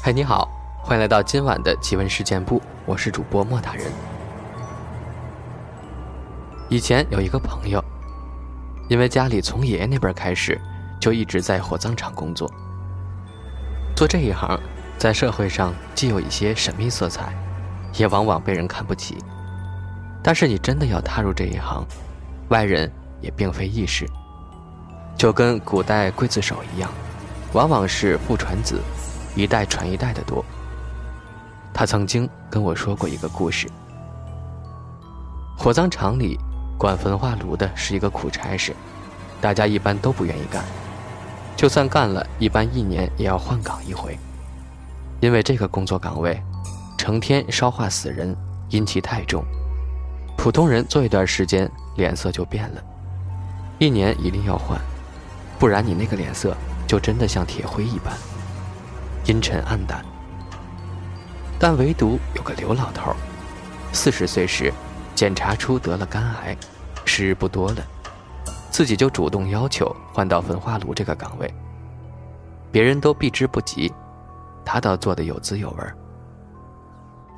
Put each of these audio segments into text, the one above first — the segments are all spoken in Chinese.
嗨，你好，欢迎来到今晚的奇闻事件部，我是主播莫大人。以前有一个朋友，因为家里从爷爷那边开始就一直在火葬场工作，做这一行，在社会上既有一些神秘色彩，也往往被人看不起。但是你真的要踏入这一行，外人也并非易事，就跟古代刽子手一样，往往是父传子。一代传一代的多。他曾经跟我说过一个故事：火葬场里管焚化炉的是一个苦差事，大家一般都不愿意干，就算干了，一般一年也要换岗一回，因为这个工作岗位成天烧化死人，阴气太重，普通人做一段时间脸色就变了，一年一定要换，不然你那个脸色就真的像铁灰一般。阴沉暗淡，但唯独有个刘老头，四十岁时检查出得了肝癌，时日不多了，自己就主动要求换到焚化炉这个岗位。别人都避之不及，他倒做得有滋有味。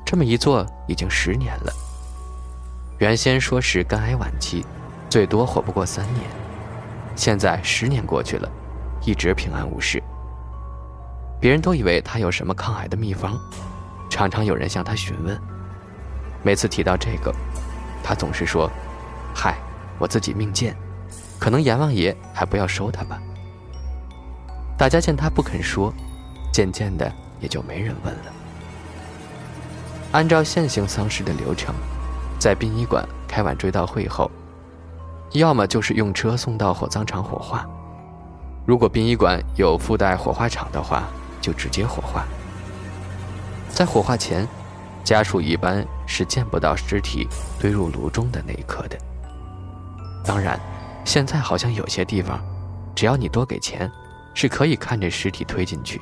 这么一做已经十年了。原先说是肝癌晚期，最多活不过三年，现在十年过去了，一直平安无事。别人都以为他有什么抗癌的秘方，常常有人向他询问。每次提到这个，他总是说：“嗨，我自己命贱，可能阎王爷还不要收他吧。”大家见他不肯说，渐渐的也就没人问了。按照现行丧事的流程，在殡仪馆开完追悼会后，要么就是用车送到火葬场火化，如果殡仪馆有附带火化场的话。就直接火化。在火化前，家属一般是见不到尸体堆入炉中的那一刻的。当然，现在好像有些地方，只要你多给钱，是可以看着尸体推进去。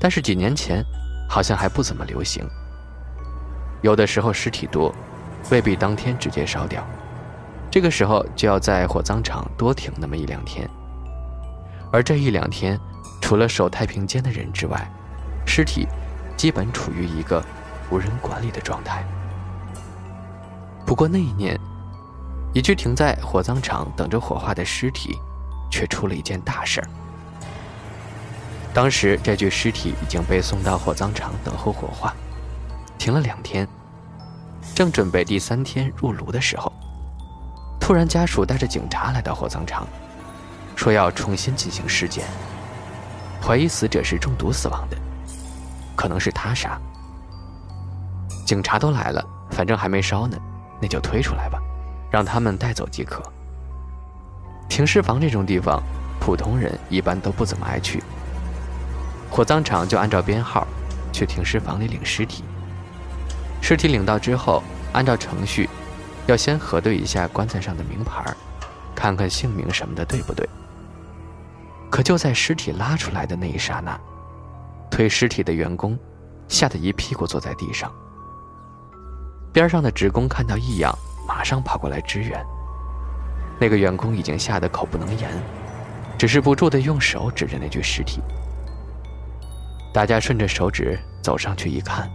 但是几年前，好像还不怎么流行。有的时候尸体多，未必当天直接烧掉，这个时候就要在火葬场多停那么一两天。而这一两天。除了守太平间的人之外，尸体基本处于一个无人管理的状态。不过那一年，一具停在火葬场等着火化的尸体，却出了一件大事儿。当时这具尸体已经被送到火葬场等候火化，停了两天，正准备第三天入炉的时候，突然家属带着警察来到火葬场，说要重新进行尸检。怀疑死者是中毒死亡的，可能是他杀。警察都来了，反正还没烧呢，那就推出来吧，让他们带走即可。停尸房这种地方，普通人一般都不怎么爱去。火葬场就按照编号去停尸房里领尸体。尸体领到之后，按照程序，要先核对一下棺材上的名牌，看看姓名什么的对不对。可就在尸体拉出来的那一刹那，推尸体的员工吓得一屁股坐在地上。边上的职工看到异样，马上跑过来支援。那个员工已经吓得口不能言，只是不住的用手指着那具尸体。大家顺着手指走上去一看，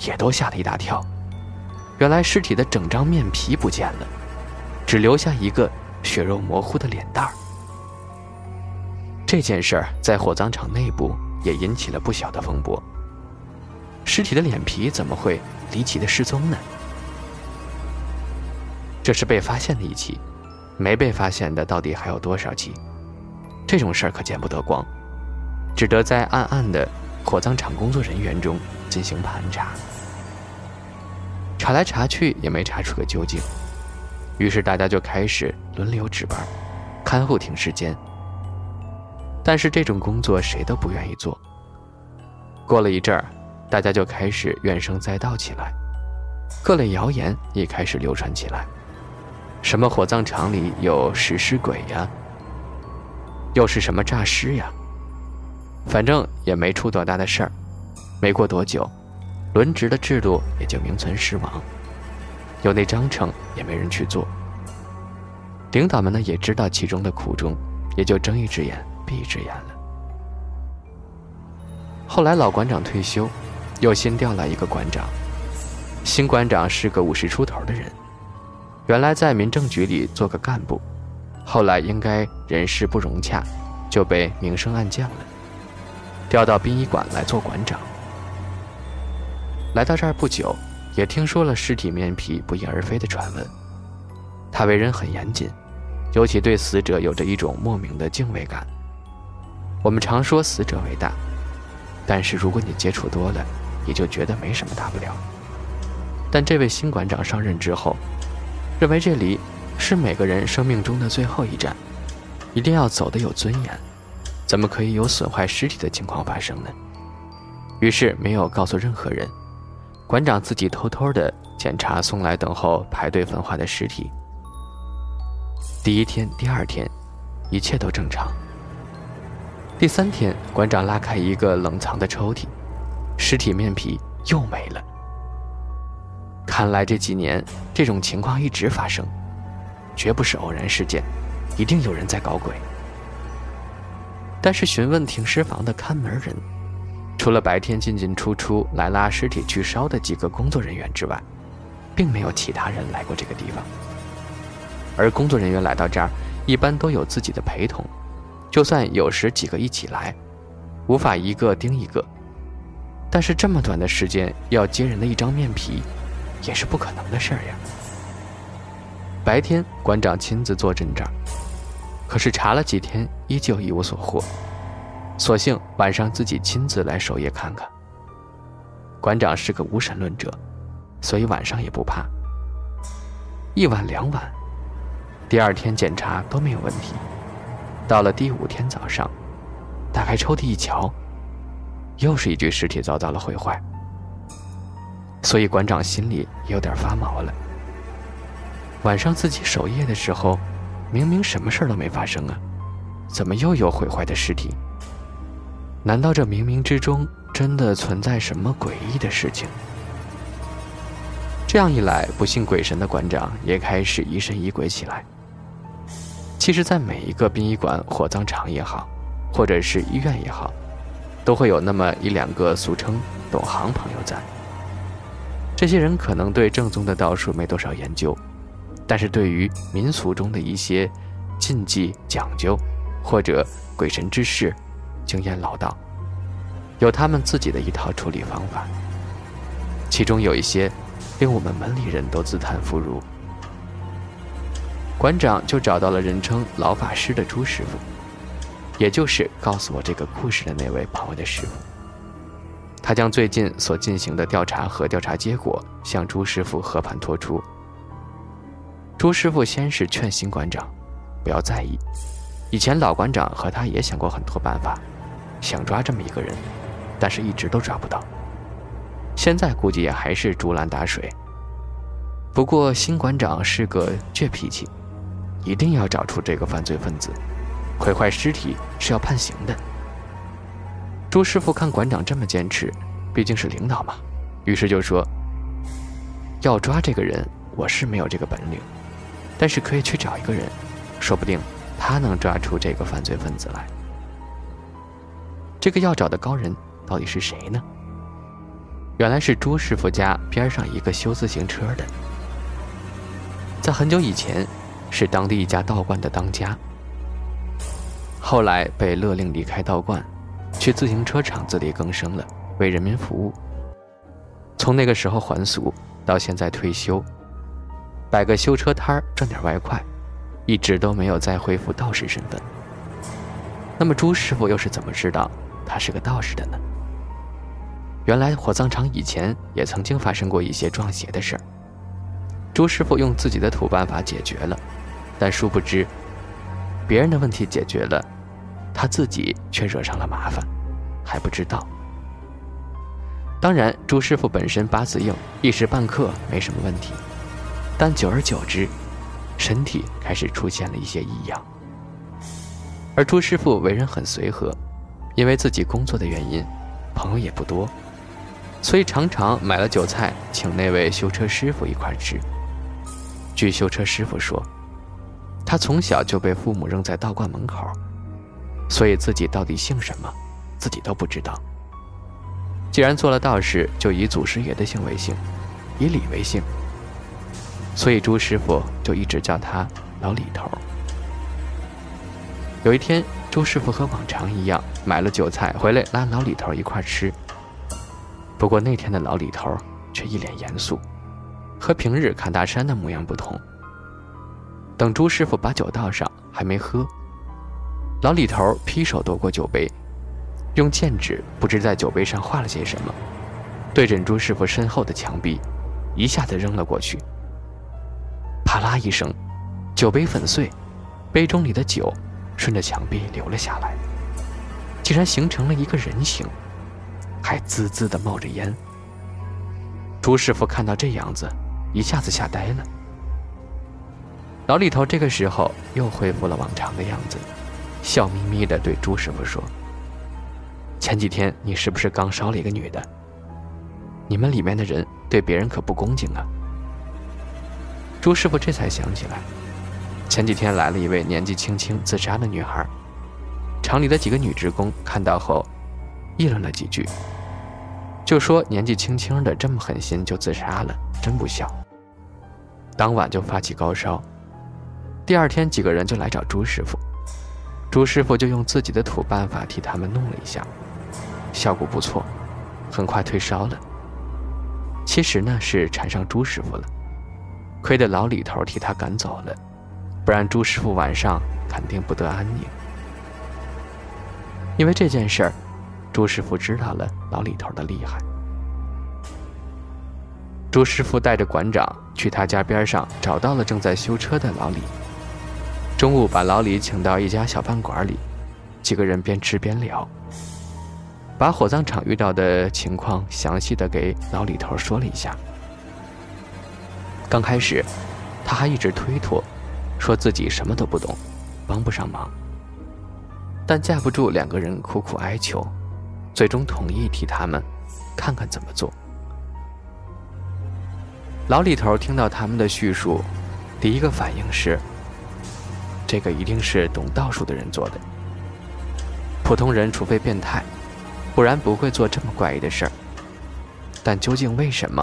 也都吓了一大跳。原来尸体的整张面皮不见了，只留下一个血肉模糊的脸蛋儿。这件事儿在火葬场内部也引起了不小的风波。尸体的脸皮怎么会离奇的失踪呢？这是被发现的一起，没被发现的到底还有多少起？这种事儿可见不得光，只得在暗暗的火葬场工作人员中进行盘查。查来查去也没查出个究竟，于是大家就开始轮流值班，看护停尸间。但是这种工作谁都不愿意做。过了一阵儿，大家就开始怨声载道起来，各类谣言也开始流传起来，什么火葬场里有食尸鬼呀，又是什么诈尸呀，反正也没出多大的事儿。没过多久，轮值的制度也就名存实亡，有那章程也没人去做。领导们呢也知道其中的苦衷，也就睁一只眼。闭只眼了。后来老馆长退休，又新调来一个馆长。新馆长是个五十出头的人，原来在民政局里做个干部，后来应该人事不融洽，就被明升暗降了，调到殡仪馆来做馆长。来到这儿不久，也听说了尸体面皮不翼而飞的传闻。他为人很严谨，尤其对死者有着一种莫名的敬畏感。我们常说死者为大，但是如果你接触多了，也就觉得没什么大不了。但这位新馆长上任之后，认为这里是每个人生命中的最后一站，一定要走得有尊严，怎么可以有损坏尸体的情况发生呢？于是没有告诉任何人，馆长自己偷偷的检查送来等候排队焚化的尸体。第一天、第二天，一切都正常。第三天，馆长拉开一个冷藏的抽屉，尸体面皮又没了。看来这几年这种情况一直发生，绝不是偶然事件，一定有人在搞鬼。但是询问停尸房的看门人，除了白天进进出出来拉尸体去烧的几个工作人员之外，并没有其他人来过这个地方。而工作人员来到这儿，一般都有自己的陪同，就算有时几个一起来，无法一个盯一个。但是这么短的时间要接人的一张面皮，也是不可能的事儿呀。白天馆长亲自坐镇这儿，可是查了几天依旧一无所获，索性晚上自己亲自来守夜看看。馆长是个无神论者，所以晚上也不怕。一晚两晚。第二天检查都没有问题，到了第五天早上，打开抽屉一瞧，又是一具尸体遭到了毁坏。所以馆长心里有点发毛了。晚上自己守夜的时候，明明什么事都没发生啊，怎么又有毁坏的尸体？难道这冥冥之中真的存在什么诡异的事情？这样一来，不信鬼神的馆长也开始疑神疑鬼起来。其实，在每一个殡仪馆、火葬场也好，或者是医院也好，都会有那么一两个俗称懂行朋友在。这些人可能对正宗的道术没多少研究，但是对于民俗中的一些禁忌讲究，或者鬼神之事，经验老道，有他们自己的一套处理方法。其中有一些，令我们门里人都自叹弗如。馆长就找到了人称老法师的朱师傅，也就是告诉我这个故事的那位朋友的师傅。他将最近所进行的调查和调查结果向朱师傅和盘托出。朱师傅先是劝新馆长不要在意，以前老馆长和他也想过很多办法，想抓这么一个人，但是一直都抓不到。现在估计也还是竹篮打水。不过新馆长是个倔脾气。一定要找出这个犯罪分子，毁坏尸体是要判刑的。朱师傅看馆长这么坚持，毕竟是领导嘛，于是就说：“要抓这个人，我是没有这个本领，但是可以去找一个人，说不定他能抓出这个犯罪分子来。这个要找的高人到底是谁呢？原来是朱师傅家边上一个修自行车的，在很久以前。”是当地一家道观的当家，后来被勒令离开道观，去自行车厂自力更生了，为人民服务。从那个时候还俗，到现在退休，摆个修车摊儿赚点外快，一直都没有再恢复道士身份。那么朱师傅又是怎么知道他是个道士的呢？原来火葬场以前也曾经发生过一些撞邪的事儿，朱师傅用自己的土办法解决了。但殊不知，别人的问题解决了，他自己却惹上了麻烦，还不知道。当然，朱师傅本身八字硬，一时半刻没什么问题，但久而久之，身体开始出现了一些异样。而朱师傅为人很随和，因为自己工作的原因，朋友也不多，所以常常买了酒菜请那位修车师傅一块吃。据修车师傅说。他从小就被父母扔在道观门口，所以自己到底姓什么，自己都不知道。既然做了道士，就以祖师爷的姓为姓，以李为姓，所以朱师傅就一直叫他老李头。有一天，朱师傅和往常一样买了酒菜回来，拉老李头一块吃。不过那天的老李头却一脸严肃，和平日看大山的模样不同。等朱师傅把酒倒上，还没喝，老李头劈手夺过酒杯。用剑指不知在酒杯上画了些什么，对准朱师傅身后的墙壁，一下子扔了过去。啪啦一声，酒杯粉碎，杯中里的酒顺着墙壁流了下来，竟然形成了一个人形，还滋滋的冒着烟。朱师傅看到这样子，一下子吓呆了。老李头这个时候又恢复了往常的样子，笑眯眯的对朱师傅说。前几天你是不是刚烧了一个女的？你们里面的人对别人可不恭敬啊！朱师傅这才想起来，前几天来了一位年纪轻轻自杀的女孩，厂里的几个女职工看到后，议论了几句，就说年纪轻轻的这么狠心就自杀了，真不孝。当晚就发起高烧，第二天几个人就来找朱师傅，朱师傅就用自己的土办法替他们弄了一下。效果不错，很快退烧了。其实呢是缠上朱师傅了，亏得老李头替他赶走了，不然朱师傅晚上肯定不得安宁。因为这件事儿，朱师傅知道了老李头的厉害。朱师傅带着馆长去他家边上找到了正在修车的老李，中午把老李请到一家小饭馆里，几个人边吃边聊。把火葬场遇到的情况详细的给老李头说了一下。刚开始，他还一直推脱，说自己什么都不懂，帮不上忙。但架不住两个人苦苦哀求，最终同意替他们看看怎么做。老李头听到他们的叙述，第一个反应是：这个一定是懂道术的人做的。普通人除非变态。不然不会做这么怪异的事儿。但究竟为什么，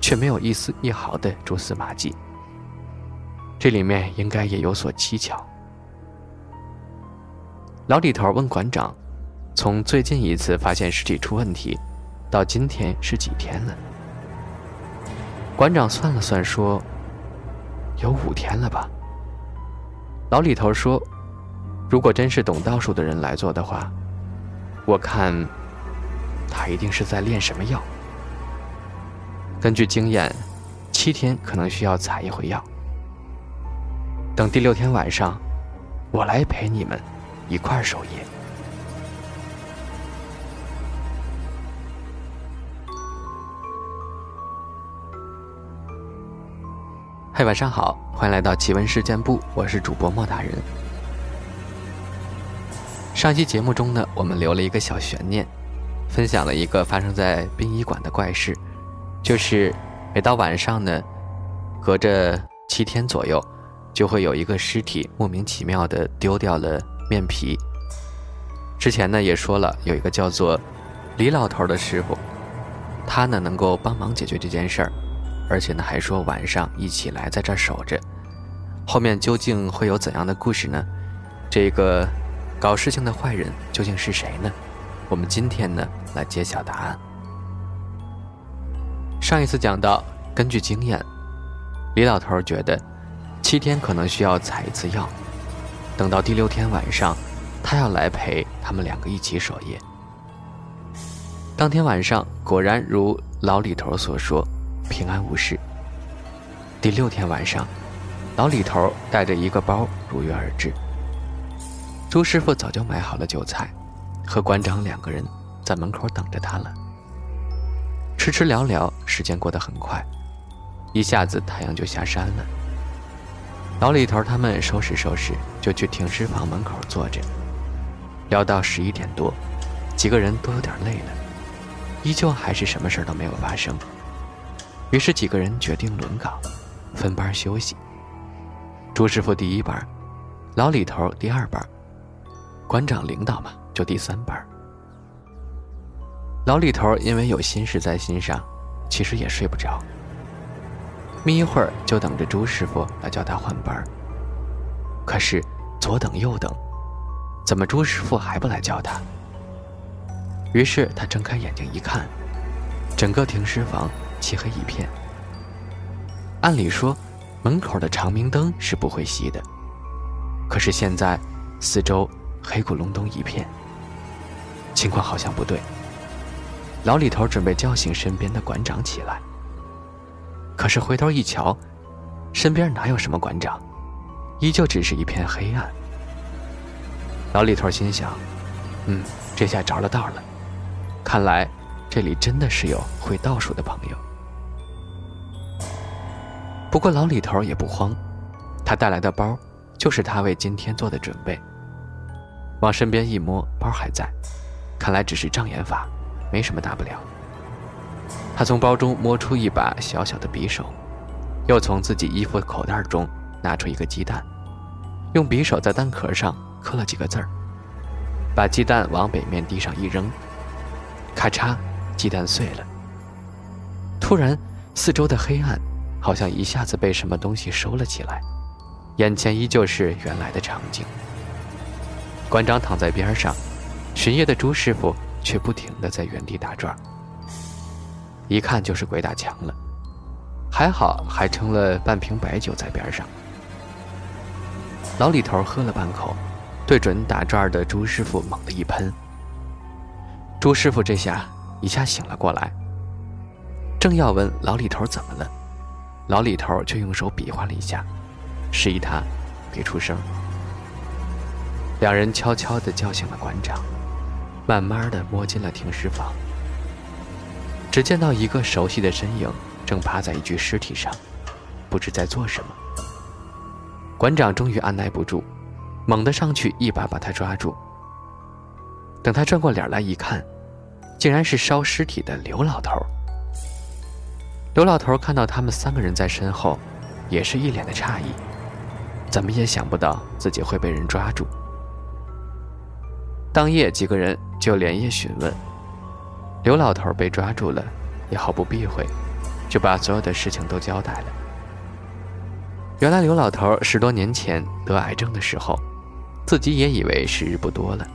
却没有一丝一毫的蛛丝马迹？这里面应该也有所蹊跷。老李头问馆长：“从最近一次发现尸体出问题，到今天是几天了？”馆长算了算说：“有五天了吧。”老李头说：“如果真是懂道术的人来做的话。”我看，他一定是在炼什么药。根据经验，七天可能需要采一回药。等第六天晚上，我来陪你们一块儿守夜。嘿，晚上好，欢迎来到奇闻事件部，我是主播莫大人。上期节目中呢，我们留了一个小悬念，分享了一个发生在殡仪馆的怪事，就是每到晚上呢，隔着七天左右，就会有一个尸体莫名其妙的丢掉了面皮。之前呢也说了，有一个叫做李老头的师傅，他呢能够帮忙解决这件事儿，而且呢还说晚上一起来在这守着。后面究竟会有怎样的故事呢？这个。搞事情的坏人究竟是谁呢？我们今天呢来揭晓答案。上一次讲到，根据经验，李老头觉得七天可能需要采一次药，等到第六天晚上，他要来陪他们两个一起守夜。当天晚上果然如老李头所说，平安无事。第六天晚上，老李头带着一个包如约而至。朱师傅早就买好了酒菜，和馆长两个人在门口等着他了。吃吃聊聊，时间过得很快，一下子太阳就下山了。老李头他们收拾收拾，就去停尸房门口坐着，聊到十一点多，几个人都有点累了，依旧还是什么事都没有发生。于是几个人决定轮岗，分班休息。朱师傅第一班，老李头第二班。馆长领导嘛，就第三班。老李头因为有心事在心上，其实也睡不着。眯一会儿就等着朱师傅来叫他换班可是左等右等，怎么朱师傅还不来叫他？于是他睁开眼睛一看，整个停尸房漆黑一片。按理说，门口的长明灯是不会熄的，可是现在四周黑咕隆咚一片，情况好像不对。老李头准备叫醒身边的馆长起来，可是回头一瞧，身边哪有什么馆长，依旧只是一片黑暗。老李头心想：“嗯，这下着了道了，看来这里真的是有会倒数的朋友。”不过老李头也不慌，他带来的包就是他为今天做的准备。往身边一摸，包还在，看来只是障眼法。没什么大不了。他从包中摸出一把小小的匕首，又从自己衣服口袋中拿出一个鸡蛋，用匕首在蛋壳上刻了几个字儿，把鸡蛋往北面地上一扔，咔嚓，鸡蛋碎了。突然，四周的黑暗好像一下子被什么东西收了起来，眼前依旧是原来的场景。馆长躺在边上，巡夜的朱师傅。却不停地在原地打转，一看就是鬼打墙了。还好还撑了半瓶白酒在边上。老李头喝了半口，对准打转的朱师傅猛地一喷。朱师傅这下一下醒了过来，正要问老李头怎么了，老李头却用手比划了一下，示意他别出声。两人悄悄地叫醒了馆长。慢慢的摸进了停尸房，只见到一个熟悉的身影正趴在一具尸体上，不知在做什么。馆长终于按耐不住，猛地上去一把把他抓住。等他转过脸来一看，竟然是烧尸体的刘老头。刘老头看到他们三个人在身后，也是一脸的诧异，怎么也想不到自己会被人抓住。当夜，几个人就连夜询问。刘老头被抓住了，也毫不避讳，就把所有的事情都交代了。原来刘老头十多年前得癌症的时候，自己也以为时日不多了，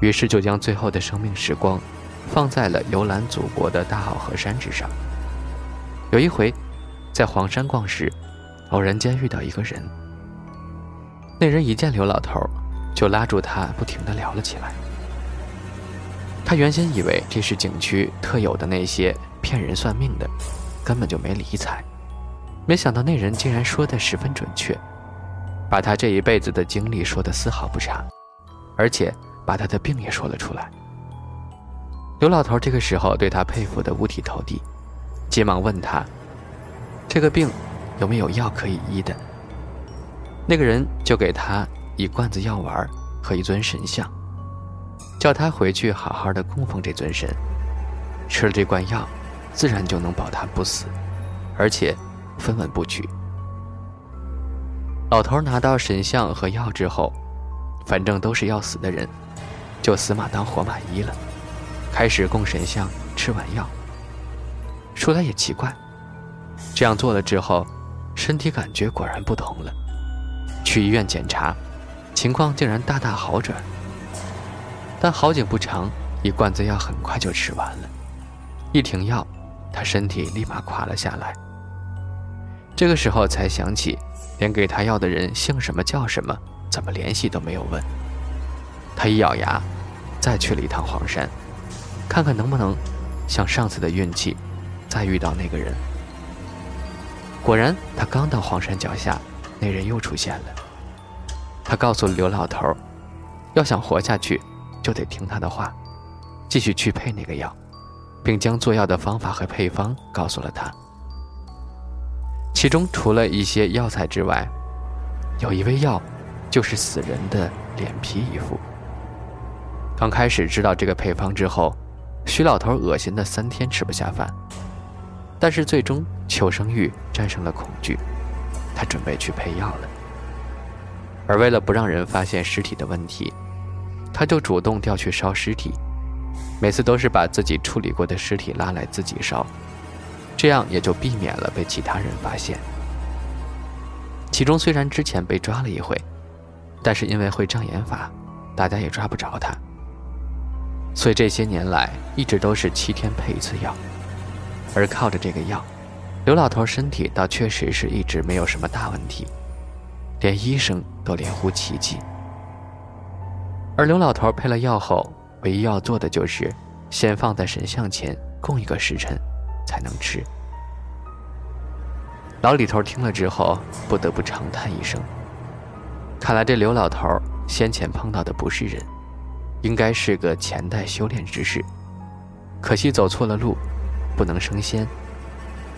于是就将最后的生命时光，放在了游览祖国的大好河山之上。有一回，在黄山逛时，偶然间遇到一个人。那人一见刘老头。就拉住他，不停地聊了起来。他原先以为这是景区特有的那些骗人算命的，根本就没理睬。没想到那人竟然说的十分准确，把他这一辈子的经历说得丝毫不差，而且把他的病也说了出来。刘老头这个时候对他佩服得五体投地，急忙问他：“这个病有没有药可以医的？”那个人就给他。一罐子药丸和一尊神像，叫他回去好好的供奉这尊神。吃了这罐药，自然就能保他不死，而且分文不取。老头拿到神像和药之后，反正都是要死的人，就死马当活马医了，开始供神像吃完药。说来也奇怪，这样做了之后，身体感觉果然不同了。去医院检查。情况竟然大大好转，但好景不长，一罐子药很快就吃完了。一停药，他身体立马垮了下来。这个时候才想起，连给他药的人姓什么叫什么，怎么联系都没有问。他一咬牙，再去了一趟黄山，看看能不能像上次的运气，再遇到那个人。果然，他刚到黄山脚下，那人又出现了。他告诉刘老头，要想活下去，就得听他的话，继续去配那个药，并将做药的方法和配方告诉了他。其中除了一些药材之外，有一味药，就是死人的脸皮一副。刚开始知道这个配方之后，徐老头恶心的三天吃不下饭，但是最终求生欲战胜了恐惧，他准备去配药了。而为了不让人发现尸体的问题，他就主动调去烧尸体。每次都是把自己处理过的尸体拉来自己烧，这样也就避免了被其他人发现。其中虽然之前被抓了一回，但是因为会障眼法，大家也抓不着他。所以这些年来一直都是七天配一次药，而靠着这个药，刘老头身体倒确实是一直没有什么大问题，连医生都连呼奇迹。而刘老头配了药后。唯一要做的就是，先放在神像前供一个时辰，才能吃。老李头听了之后，不得不长叹一声：“看来这刘老头先前碰到的不是人，应该是个前代修炼之士。可惜走错了路，不能升仙，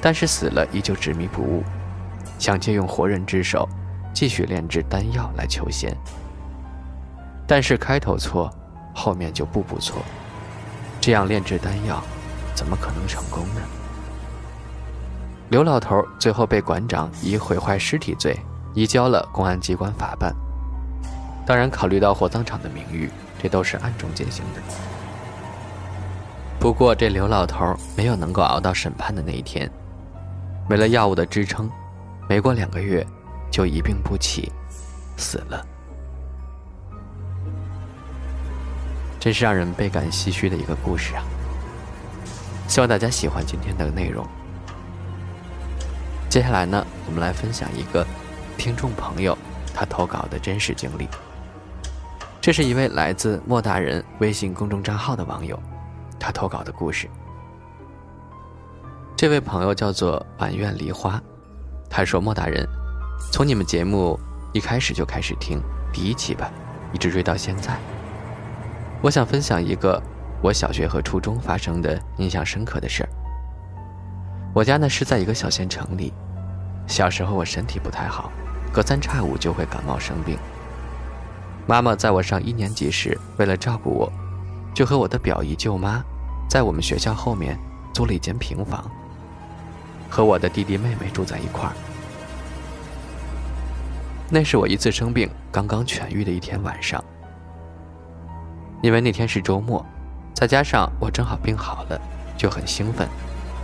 但是死了依旧执迷不悟，想借用活人之手，继续炼制丹药来求仙。但是开头错。”后面就步步错，这样炼制丹药，怎么可能成功呢？刘老头最后被馆长以毁坏尸体罪移交了公安机关法办。当然，考虑到火葬场的名誉，这都是暗中进行的。不过，这刘老头没有能够熬到审判的那一天，没了药物的支撑，没过两个月，就一病不起，死了。真是让人倍感唏嘘的一个故事啊！希望大家喜欢今天的内容。接下来呢，我们来分享一个听众朋友他投稿的真实经历。这是一位来自莫大人微信公众账号的网友，他投稿的故事。这位朋友叫做满院梨花，他说：“莫大人，从你们节目一开始就开始听第一期吧，一直追到现在。”我想分享一个我小学和初中发生的印象深刻的事儿。我家呢是在一个小县城里，小时候我身体不太好，隔三差五就会感冒生病。妈妈在我上一年级时，为了照顾我，就和我的表姨舅妈，在我们学校后面租了一间平房，和我的弟弟妹妹住在一块儿。那是我一次生病刚刚痊愈的一天晚上。因为那天是周末，再加上我正好病好了，就很兴奋，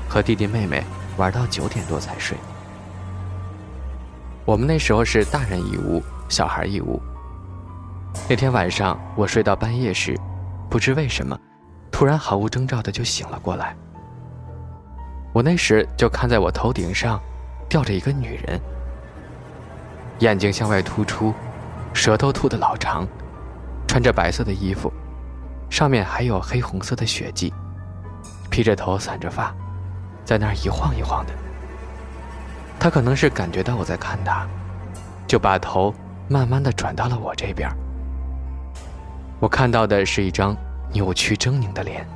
和弟弟妹妹玩到九点多才睡。我们那时候是大人一屋，小孩一屋。那天晚上我睡到半夜时，不知为什么，突然毫无征兆的就醒了过来。我那时就看在我头顶上，吊着一个女人，眼睛向外突出，舌头吐的老长，穿着白色的衣服。上面还有黑红色的血迹，披着头，散着发，在那儿一晃一晃的。他可能是感觉到我在看他，就把头慢慢的转到了我这边。我看到的是一张扭曲狰狞的脸，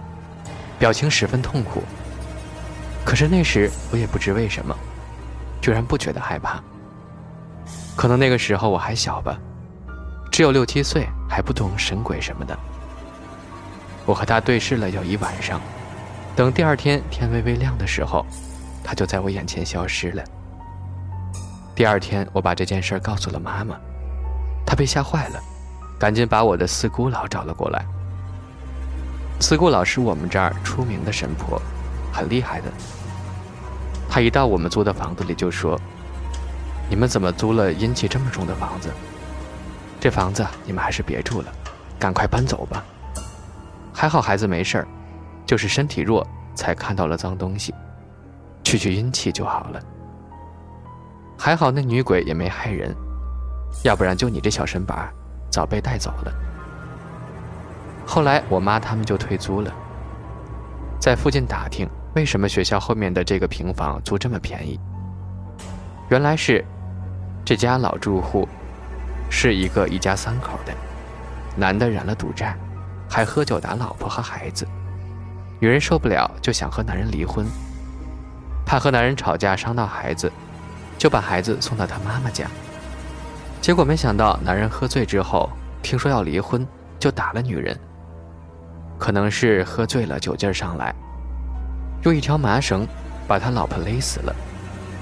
表情十分痛苦。可是那时我也不知为什么，居然不觉得害怕。可能那个时候我还小吧，只有六七岁，还不懂神鬼什么的。我和他对视了有一晚上，等第二天天微微亮的时候，他就在我眼前消失了。第二天，我把这件事告诉了妈妈，她被吓坏了，赶紧把我的四姑姥找了过来。四姑姥是我们这儿出名的神婆，很厉害的。她一到我们租的房子里就说：“你们怎么租了阴气这么重的房子？这房子你们还是别住了，赶快搬走吧。”还好孩子没事儿，就是身体弱才看到了脏东西，去去阴气就好了。还好那女鬼也没害人，要不然就你这小身板，早被带走了。后来我妈他们就退租了，在附近打听为什么学校后面的这个平房租这么便宜，原来是这家老住户是一个一家三口的，男的染了赌债。还喝酒打老婆和孩子，女人受不了就想和男人离婚，怕和男人吵架伤到孩子，就把孩子送到他妈妈家。结果没想到男人喝醉之后，听说要离婚，就打了女人。可能是喝醉了酒劲上来，用一条麻绳把他老婆勒死了，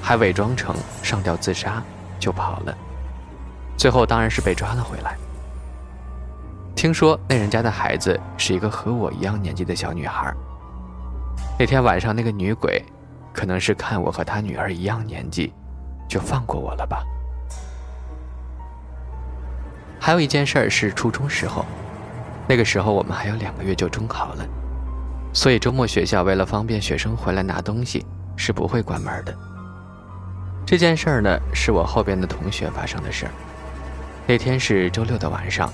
还伪装成上吊自杀就跑了，最后当然是被抓了回来。听说那人家的孩子是一个和我一样年纪的小女孩。那天晚上，那个女鬼，可能是看我和她女儿一样年纪，就放过我了吧。还有一件事儿是初中时候，那个时候我们还有两个月就中考了，所以周末学校为了方便学生回来拿东西，是不会关门的。这件事儿呢，是我后边的同学发生的事儿。那天是周六的晚上。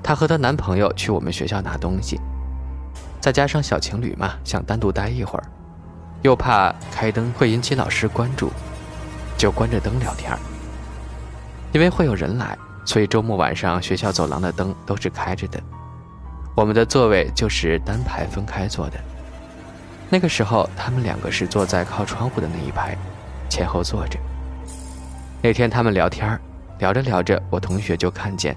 她和她男朋友去我们学校拿东西，再加上小情侣嘛，想单独待一会儿，又怕开灯会引起老师关注，就关着灯聊天儿。因为会有人来，所以周末晚上学校走廊的灯都是开着的。我们的座位就是单排分开坐的。那个时候，他们两个是坐在靠窗户的那一排，前后坐着。那天他们聊天，聊着聊着，我同学就看见。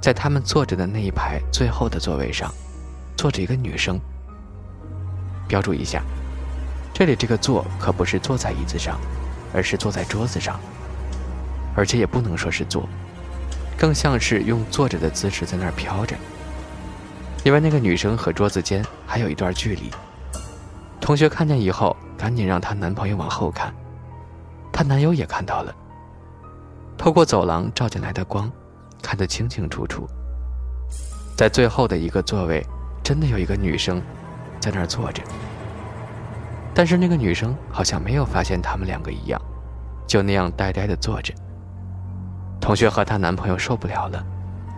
在他们坐着的那一排最后的座位上，坐着一个女生。标注一下，这里这个坐可不是坐在椅子上，而是坐在桌子上，而且也不能说是坐，更像是用坐着的姿势在那儿飘着。因为那个女生和桌子间还有一段距离。同学看见以后，赶紧让她男朋友往后看，她男友也看到了，透过走廊照进来的光。看得清清楚楚，在最后的一个座位，真的有一个女生在那儿坐着。但是那个女生好像没有发现他们两个一样，就那样呆呆的坐着。同学和她男朋友受不了了，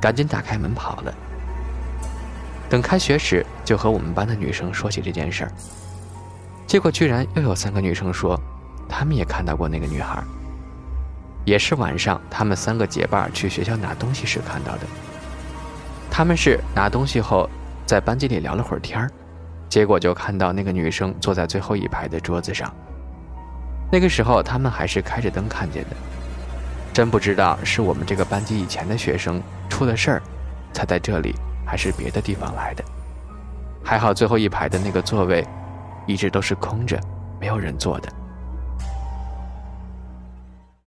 赶紧打开门跑了。等开学时，就和我们班的女生说起这件事儿，结果居然又有三个女生说，她们也看到过那个女孩。也是晚上，他们三个结伴去学校拿东西时看到的。他们是拿东西后，在班级里聊了会儿天儿，结果就看到那个女生坐在最后一排的桌子上。那个时候他们还是开着灯看见的，真不知道是我们这个班级以前的学生出了事儿，才在这里，还是别的地方来的。还好最后一排的那个座位，一直都是空着，没有人坐的。